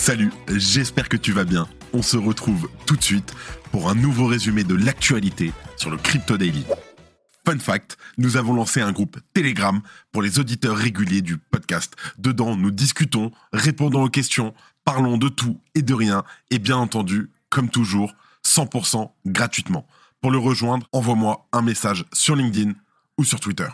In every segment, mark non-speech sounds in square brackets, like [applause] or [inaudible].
Salut, j'espère que tu vas bien. On se retrouve tout de suite pour un nouveau résumé de l'actualité sur le Crypto Daily. Fun fact, nous avons lancé un groupe Telegram pour les auditeurs réguliers du podcast. Dedans, nous discutons, répondons aux questions, parlons de tout et de rien, et bien entendu, comme toujours, 100% gratuitement. Pour le rejoindre, envoie-moi un message sur LinkedIn ou sur Twitter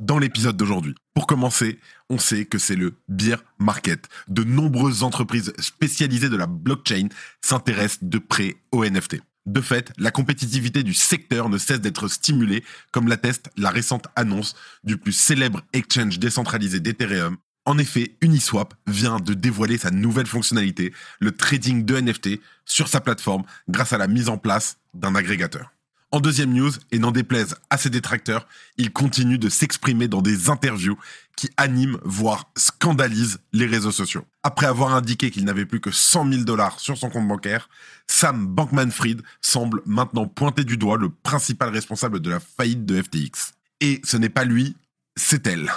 dans l'épisode d'aujourd'hui. Pour commencer, on sait que c'est le beer market. De nombreuses entreprises spécialisées de la blockchain s'intéressent de près aux NFT. De fait, la compétitivité du secteur ne cesse d'être stimulée, comme l'atteste la récente annonce du plus célèbre exchange décentralisé d'Ethereum. En effet, Uniswap vient de dévoiler sa nouvelle fonctionnalité, le trading de NFT, sur sa plateforme grâce à la mise en place d'un agrégateur. En deuxième news, et n'en déplaise à ses détracteurs, il continue de s'exprimer dans des interviews qui animent, voire scandalisent les réseaux sociaux. Après avoir indiqué qu'il n'avait plus que 100 000 dollars sur son compte bancaire, Sam Bankman-Fried semble maintenant pointer du doigt le principal responsable de la faillite de FTX. Et ce n'est pas lui, c'est elle.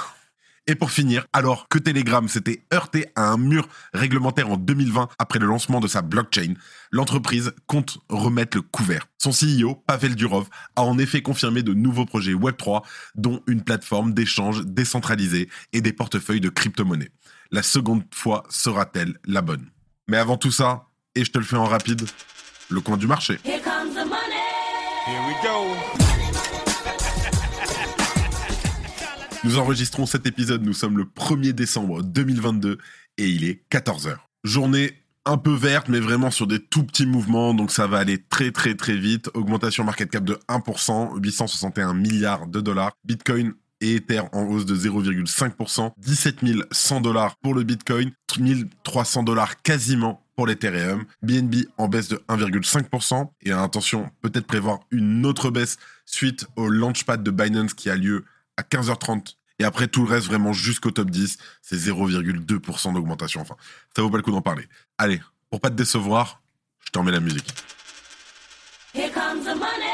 Et pour finir, alors que Telegram s'était heurté à un mur réglementaire en 2020 après le lancement de sa blockchain, l'entreprise compte remettre le couvert. Son CEO, Pavel Durov, a en effet confirmé de nouveaux projets Web3, dont une plateforme d'échange décentralisée et des portefeuilles de crypto-monnaies. La seconde fois sera-t-elle la bonne? Mais avant tout ça, et je te le fais en rapide, le coin du marché. Here comes the money. Here we go. Nous enregistrons cet épisode, nous sommes le 1er décembre 2022 et il est 14h. Journée un peu verte, mais vraiment sur des tout petits mouvements, donc ça va aller très très très vite. Augmentation market cap de 1%, 861 milliards de dollars. Bitcoin et Ether en hausse de 0,5%, 17 100 dollars pour le Bitcoin, 1300 dollars quasiment pour l'Ethereum, BNB en baisse de 1,5%, et attention, peut-être prévoir une autre baisse suite au launchpad de Binance qui a lieu à 15h30 et après tout le reste vraiment jusqu'au top 10, c'est 0,2% d'augmentation. Enfin, ça vaut pas le coup d'en parler. Allez, pour pas te décevoir, je t'en mets la musique. Here comes the money.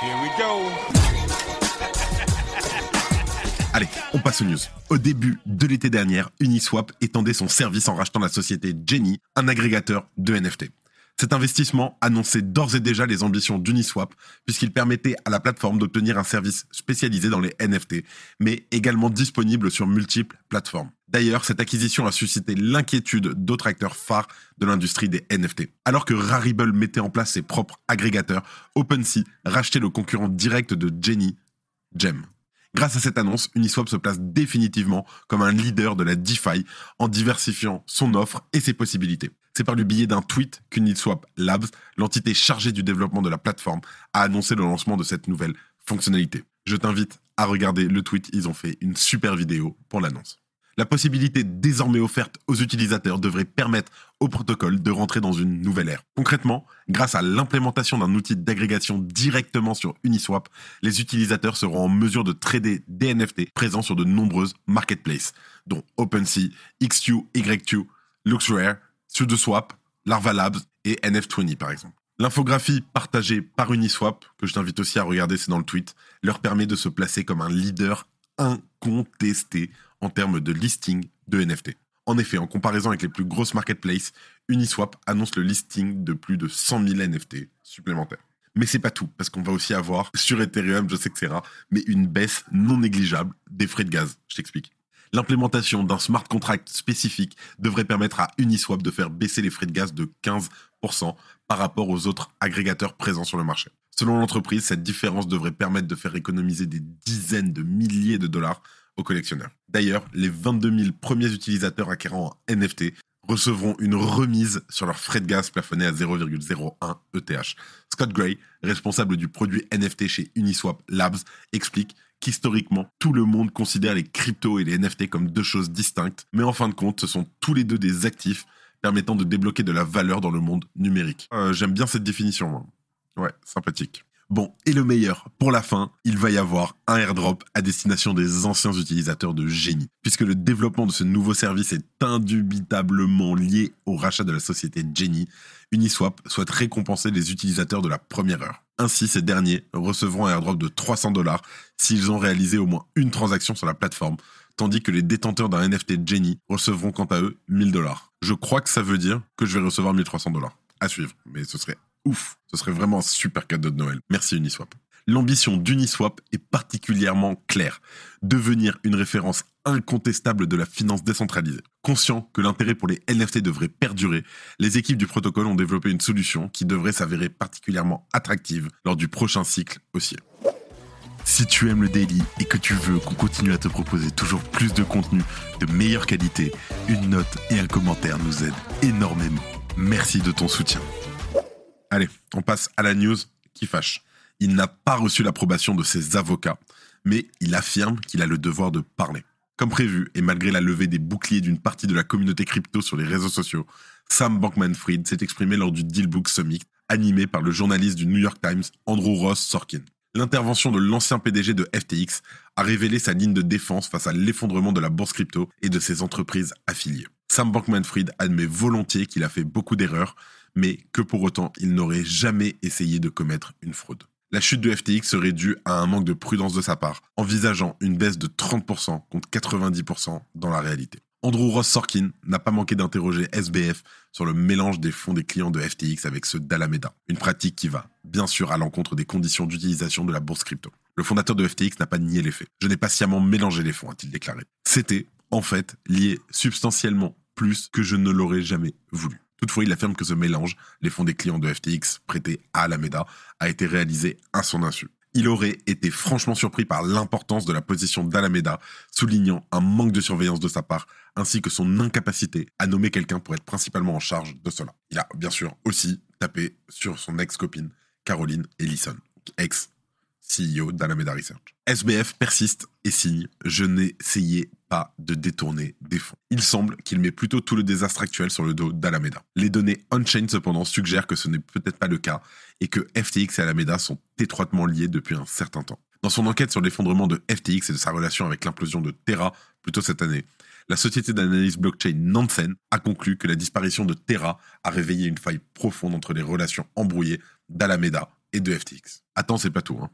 Here we go. [laughs] Allez, on passe aux news. Au début de l'été dernier, Uniswap étendait son service en rachetant la société Jenny, un agrégateur de NFT. Cet investissement annonçait d'ores et déjà les ambitions d'Uniswap, puisqu'il permettait à la plateforme d'obtenir un service spécialisé dans les NFT, mais également disponible sur multiples plateformes. D'ailleurs, cette acquisition a suscité l'inquiétude d'autres acteurs phares de l'industrie des NFT. Alors que Rarible mettait en place ses propres agrégateurs, OpenSea rachetait le concurrent direct de Jenny, Gem. Grâce à cette annonce, Uniswap se place définitivement comme un leader de la DeFi en diversifiant son offre et ses possibilités. C'est par le biais d'un tweet qu'Uniswap Labs, l'entité chargée du développement de la plateforme, a annoncé le lancement de cette nouvelle fonctionnalité. Je t'invite à regarder le tweet, ils ont fait une super vidéo pour l'annonce. La possibilité désormais offerte aux utilisateurs devrait permettre au protocole de rentrer dans une nouvelle ère. Concrètement, grâce à l'implémentation d'un outil d'agrégation directement sur Uniswap, les utilisateurs seront en mesure de trader des NFT présents sur de nombreuses marketplaces, dont OpenSea, XQ, YQ, LuxRare, SudoSwap, Larva Labs et NF20 par exemple. L'infographie partagée par Uniswap, que je t'invite aussi à regarder, c'est dans le tweet, leur permet de se placer comme un leader incontesté en termes de listing de NFT. En effet, en comparaison avec les plus grosses marketplaces, Uniswap annonce le listing de plus de 100 000 NFT supplémentaires. Mais c'est pas tout, parce qu'on va aussi avoir sur Ethereum, je sais que c'est rare, mais une baisse non négligeable des frais de gaz. Je t'explique. L'implémentation d'un smart contract spécifique devrait permettre à Uniswap de faire baisser les frais de gaz de 15% par rapport aux autres agrégateurs présents sur le marché. Selon l'entreprise, cette différence devrait permettre de faire économiser des dizaines de milliers de dollars aux collectionneurs. D'ailleurs, les 22 000 premiers utilisateurs acquérant un NFT recevront une remise sur leurs frais de gaz plafonnés à 0,01 ETH. Scott Gray, responsable du produit NFT chez Uniswap Labs, explique qu'historiquement, tout le monde considère les cryptos et les NFT comme deux choses distinctes, mais en fin de compte, ce sont tous les deux des actifs permettant de débloquer de la valeur dans le monde numérique. Euh, J'aime bien cette définition, moi. Ouais, sympathique. Bon, et le meilleur, pour la fin, il va y avoir un airdrop à destination des anciens utilisateurs de Genie, puisque le développement de ce nouveau service est indubitablement lié au rachat de la société Genie. Uniswap souhaite récompenser les utilisateurs de la première heure. Ainsi, ces derniers recevront un airdrop de 300 dollars s'ils ont réalisé au moins une transaction sur la plateforme, tandis que les détenteurs d'un NFT Genie recevront quant à eux 1000 dollars. Je crois que ça veut dire que je vais recevoir 1300 dollars. À suivre, mais ce serait ouf. Ce serait vraiment un super cadeau de Noël. Merci Uniswap. L'ambition d'Uniswap est particulièrement claire. Devenir une référence incontestable de la finance décentralisée. Conscient que l'intérêt pour les NFT devrait perdurer, les équipes du protocole ont développé une solution qui devrait s'avérer particulièrement attractive lors du prochain cycle haussier. Si tu aimes le daily et que tu veux qu'on continue à te proposer toujours plus de contenu de meilleure qualité, une note et un commentaire nous aident énormément. Merci de ton soutien. Allez, on passe à la news qui fâche. Il n'a pas reçu l'approbation de ses avocats, mais il affirme qu'il a le devoir de parler. Comme prévu, et malgré la levée des boucliers d'une partie de la communauté crypto sur les réseaux sociaux, Sam Bankman-Fried s'est exprimé lors du Dealbook Summit, animé par le journaliste du New York Times, Andrew Ross Sorkin. L'intervention de l'ancien PDG de FTX a révélé sa ligne de défense face à l'effondrement de la bourse crypto et de ses entreprises affiliées. Sam Bankman-Fried admet volontiers qu'il a fait beaucoup d'erreurs, mais que pour autant il n'aurait jamais essayé de commettre une fraude. La chute de FTX serait due à un manque de prudence de sa part, envisageant une baisse de 30% contre 90% dans la réalité. Andrew Ross Sorkin n'a pas manqué d'interroger SBF sur le mélange des fonds des clients de FTX avec ceux d'Alameda, une pratique qui va, bien sûr, à l'encontre des conditions d'utilisation de la bourse crypto. Le fondateur de FTX n'a pas nié les faits. Je n'ai pas sciemment mélangé les fonds, a-t-il déclaré. C'était, en fait, lié substantiellement plus que je ne l'aurais jamais voulu. Toutefois, il affirme que ce mélange, les fonds des clients de FTX prêtés à Alameda, a été réalisé à son insu. Il aurait été franchement surpris par l'importance de la position d'Alameda, soulignant un manque de surveillance de sa part, ainsi que son incapacité à nommer quelqu'un pour être principalement en charge de cela. Il a bien sûr aussi tapé sur son ex-copine, Caroline Ellison, ex CEO d'Alameda Research. SBF persiste et signe Je n'essayais pas de détourner des fonds. Il semble qu'il met plutôt tout le désastre actuel sur le dos d'Alameda. Les données on-chain cependant suggèrent que ce n'est peut-être pas le cas et que FTX et Alameda sont étroitement liés depuis un certain temps. Dans son enquête sur l'effondrement de FTX et de sa relation avec l'implosion de Terra plus tôt cette année, la société d'analyse blockchain Nansen a conclu que la disparition de Terra a réveillé une faille profonde entre les relations embrouillées d'Alameda et de FTX. Attends, c'est pas tout. Hein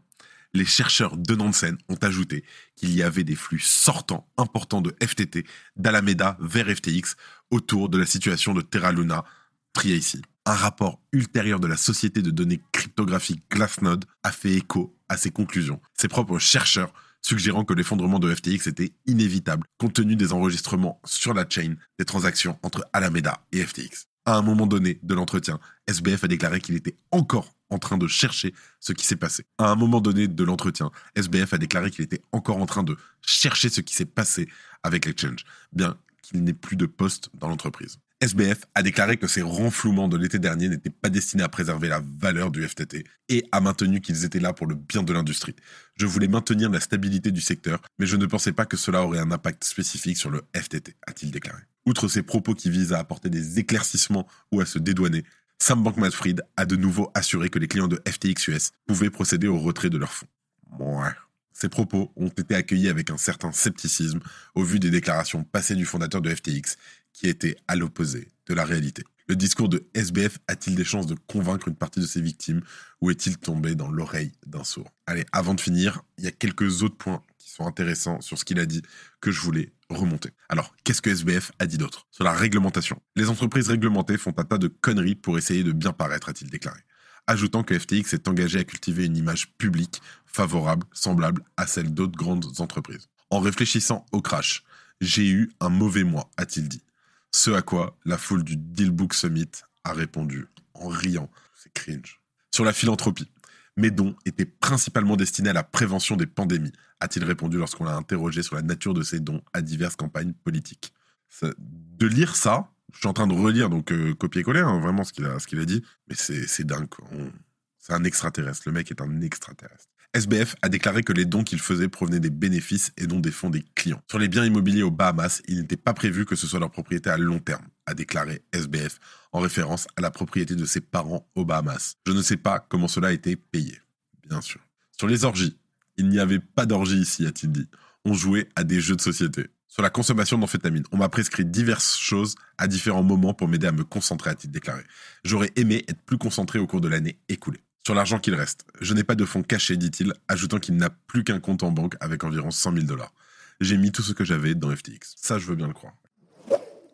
les chercheurs de Nansen ont ajouté qu'il y avait des flux sortants importants de FTT d'Alameda vers FTX autour de la situation de Terra Luna Triacy. Un rapport ultérieur de la société de données cryptographiques Glassnode a fait écho à ces conclusions. Ses propres chercheurs suggérant que l'effondrement de FTX était inévitable compte tenu des enregistrements sur la chain des transactions entre Alameda et FTX. À un moment donné de l'entretien, SBF a déclaré qu'il était encore en train de chercher ce qui s'est passé. À un moment donné de l'entretien, SBF a déclaré qu'il était encore en train de chercher ce qui s'est passé avec l'exchange, bien qu'il n'ait plus de poste dans l'entreprise. SBF a déclaré que ces renflouements de l'été dernier n'étaient pas destinés à préserver la valeur du FTT et a maintenu qu'ils étaient là pour le bien de l'industrie. Je voulais maintenir la stabilité du secteur, mais je ne pensais pas que cela aurait un impact spécifique sur le FTT, a-t-il déclaré. Outre ces propos qui visent à apporter des éclaircissements ou à se dédouaner, Sam Bankman-Fried a de nouveau assuré que les clients de FTX US pouvaient procéder au retrait de leurs fonds. Ouais. Ces propos ont été accueillis avec un certain scepticisme au vu des déclarations passées du fondateur de FTX qui était à l'opposé de la réalité. Le discours de SBF a-t-il des chances de convaincre une partie de ses victimes ou est-il tombé dans l'oreille d'un sourd? Allez, avant de finir, il y a quelques autres points qui sont intéressants sur ce qu'il a dit que je voulais remonter. Alors, qu'est-ce que SBF a dit d'autre Sur la réglementation? Les entreprises réglementées font un tas de conneries pour essayer de bien paraître, a-t-il déclaré. Ajoutant que FTX est engagé à cultiver une image publique favorable, semblable à celle d'autres grandes entreprises. En réfléchissant au crash, j'ai eu un mauvais mois, a-t-il dit. Ce à quoi la foule du Dealbook Summit a répondu en riant. C'est cringe. Sur la philanthropie. Mes dons étaient principalement destinés à la prévention des pandémies, a-t-il répondu lorsqu'on l'a interrogé sur la nature de ses dons à diverses campagnes politiques. de lire ça, je suis en train de relire, donc euh, copier-coller, hein, vraiment ce qu'il a, a dit, mais c'est dingue. C'est un extraterrestre, le mec est un extraterrestre. SBF a déclaré que les dons qu'il faisait provenaient des bénéfices et non des fonds des clients. Sur les biens immobiliers aux Bahamas, il n'était pas prévu que ce soit leur propriété à long terme, a déclaré SBF en référence à la propriété de ses parents aux Bahamas. Je ne sais pas comment cela a été payé Bien sûr. Sur les orgies, il n'y avait pas d'orgie ici, a-t-il dit. On jouait à des jeux de société. Sur la consommation d'amphétamine, on m'a prescrit diverses choses à différents moments pour m'aider à me concentrer, a-t-il déclaré. J'aurais aimé être plus concentré au cours de l'année écoulée. Sur l'argent qu'il reste, je n'ai pas de fonds cachés, dit-il, ajoutant qu'il n'a plus qu'un compte en banque avec environ 100 000 dollars. J'ai mis tout ce que j'avais dans FTX. Ça, je veux bien le croire.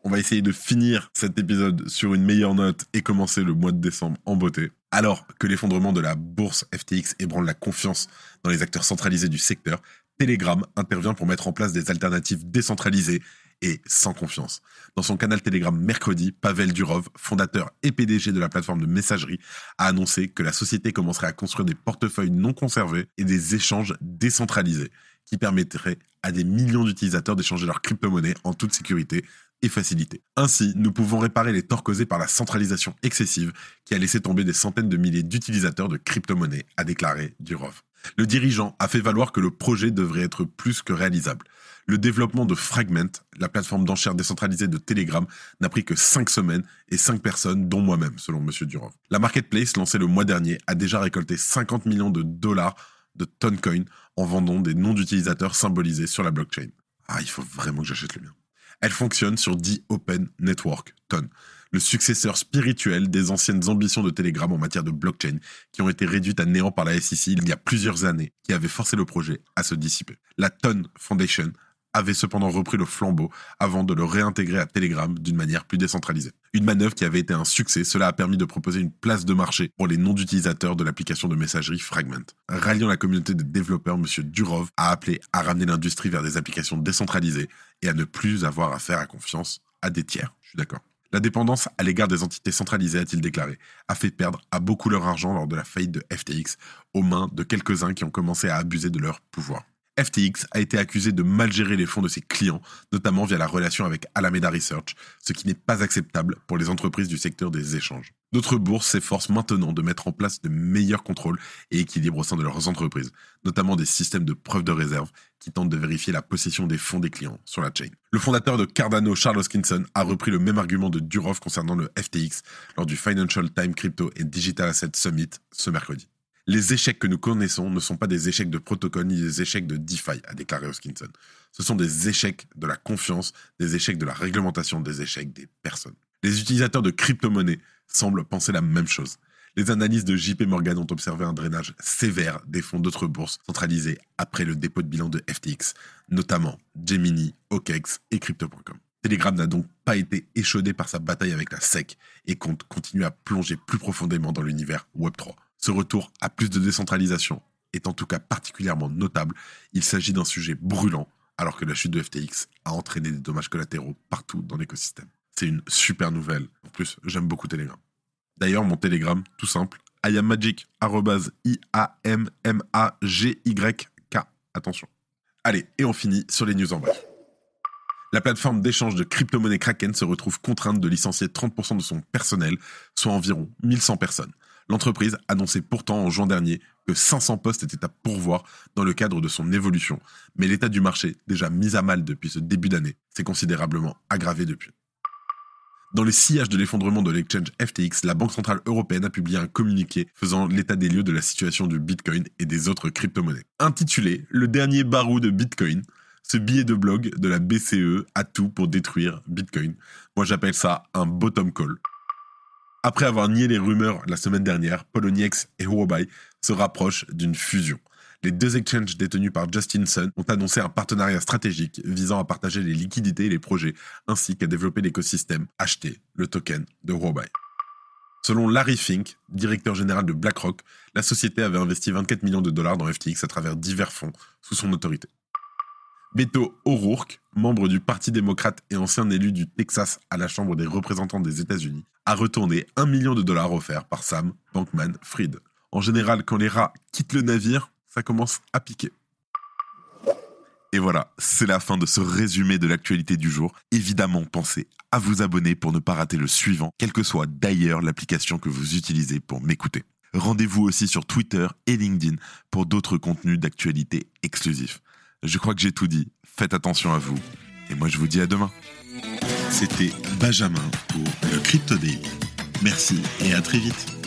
On va essayer de finir cet épisode sur une meilleure note et commencer le mois de décembre en beauté. Alors que l'effondrement de la bourse FTX ébranle la confiance dans les acteurs centralisés du secteur, Telegram intervient pour mettre en place des alternatives décentralisées et sans confiance. Dans son canal Telegram mercredi, Pavel Durov, fondateur et PDG de la plateforme de messagerie, a annoncé que la société commencerait à construire des portefeuilles non conservés et des échanges décentralisés qui permettraient à des millions d'utilisateurs d'échanger leurs crypto-monnaies en toute sécurité et facilité. Ainsi, nous pouvons réparer les torts causés par la centralisation excessive qui a laissé tomber des centaines de milliers d'utilisateurs de crypto-monnaies, a déclaré Durov. Le dirigeant a fait valoir que le projet devrait être plus que réalisable. Le développement de Fragment, la plateforme d'enchères décentralisée de Telegram, n'a pris que 5 semaines et 5 personnes, dont moi-même, selon M. Durov. La marketplace, lancée le mois dernier, a déjà récolté 50 millions de dollars de Toncoin en vendant des noms d'utilisateurs symbolisés sur la blockchain. Ah, il faut vraiment que j'achète le mien. Elle fonctionne sur The Open Network, TON, le successeur spirituel des anciennes ambitions de Telegram en matière de blockchain, qui ont été réduites à néant par la SEC il y a plusieurs années, qui avait forcé le projet à se dissiper. La TON Foundation avait cependant repris le flambeau avant de le réintégrer à Telegram d'une manière plus décentralisée. Une manœuvre qui avait été un succès, cela a permis de proposer une place de marché pour les noms d'utilisateurs de l'application de messagerie Fragment. Ralliant la communauté des développeurs, M. Durov a appelé à ramener l'industrie vers des applications décentralisées et à ne plus avoir affaire à confiance à des tiers. Je suis d'accord. La dépendance à l'égard des entités centralisées, a-t-il déclaré, a fait perdre à beaucoup leur argent lors de la faillite de FTX aux mains de quelques-uns qui ont commencé à abuser de leur pouvoir. FTX a été accusé de mal gérer les fonds de ses clients, notamment via la relation avec Alameda Research, ce qui n'est pas acceptable pour les entreprises du secteur des échanges. D'autres bourses s'efforcent maintenant de mettre en place de meilleurs contrôles et équilibres au sein de leurs entreprises, notamment des systèmes de preuve de réserve qui tentent de vérifier la possession des fonds des clients sur la chain. Le fondateur de Cardano, Charles Hoskinson, a repris le même argument de Durov concernant le FTX lors du Financial Times Crypto et Digital Asset Summit ce mercredi. Les échecs que nous connaissons ne sont pas des échecs de protocole ni des échecs de DeFi, a déclaré Hoskinson. Ce sont des échecs de la confiance, des échecs de la réglementation, des échecs des personnes. Les utilisateurs de crypto-monnaies semblent penser la même chose. Les analyses de JP Morgan ont observé un drainage sévère des fonds d'autres bourses centralisées après le dépôt de bilan de FTX, notamment Gemini, OKEx et Crypto.com. Telegram n'a donc pas été échaudé par sa bataille avec la SEC et compte continuer à plonger plus profondément dans l'univers Web3. Ce retour à plus de décentralisation est en tout cas particulièrement notable. Il s'agit d'un sujet brûlant, alors que la chute de FTX a entraîné des dommages collatéraux partout dans l'écosystème. C'est une super nouvelle. En plus, j'aime beaucoup Telegram. D'ailleurs, mon Telegram, tout simple, iammagic. Attention. Allez, et on finit sur les news en bref. La plateforme d'échange de crypto-monnaie Kraken se retrouve contrainte de licencier 30% de son personnel, soit environ 1100 personnes. L'entreprise annonçait pourtant en juin dernier que 500 postes étaient à pourvoir dans le cadre de son évolution, mais l'état du marché, déjà mis à mal depuis ce début d'année, s'est considérablement aggravé depuis. Dans le sillage de l'effondrement de l'exchange FTX, la Banque Centrale Européenne a publié un communiqué faisant l'état des lieux de la situation du Bitcoin et des autres crypto-monnaies. Intitulé Le dernier barou de Bitcoin, ce billet de blog de la BCE a tout pour détruire Bitcoin. Moi j'appelle ça un bottom call. Après avoir nié les rumeurs la semaine dernière, Poloniex et Huobai se rapprochent d'une fusion. Les deux exchanges détenus par Justin Sun ont annoncé un partenariat stratégique visant à partager les liquidités et les projets, ainsi qu'à développer l'écosystème acheter le token de Huobai. Selon Larry Fink, directeur général de BlackRock, la société avait investi 24 millions de dollars dans FTX à travers divers fonds sous son autorité. Beto O'Rourke, membre du Parti démocrate et ancien élu du Texas à la Chambre des représentants des États-Unis, a retourné un million de dollars offerts par Sam Bankman-Fried. En général, quand les rats quittent le navire, ça commence à piquer. Et voilà, c'est la fin de ce résumé de l'actualité du jour. Évidemment, pensez à vous abonner pour ne pas rater le suivant, quelle que soit d'ailleurs l'application que vous utilisez pour m'écouter. Rendez-vous aussi sur Twitter et LinkedIn pour d'autres contenus d'actualité exclusifs. Je crois que j'ai tout dit. Faites attention à vous. Et moi, je vous dis à demain. C'était Benjamin pour le Crypto Daily. Merci et à très vite.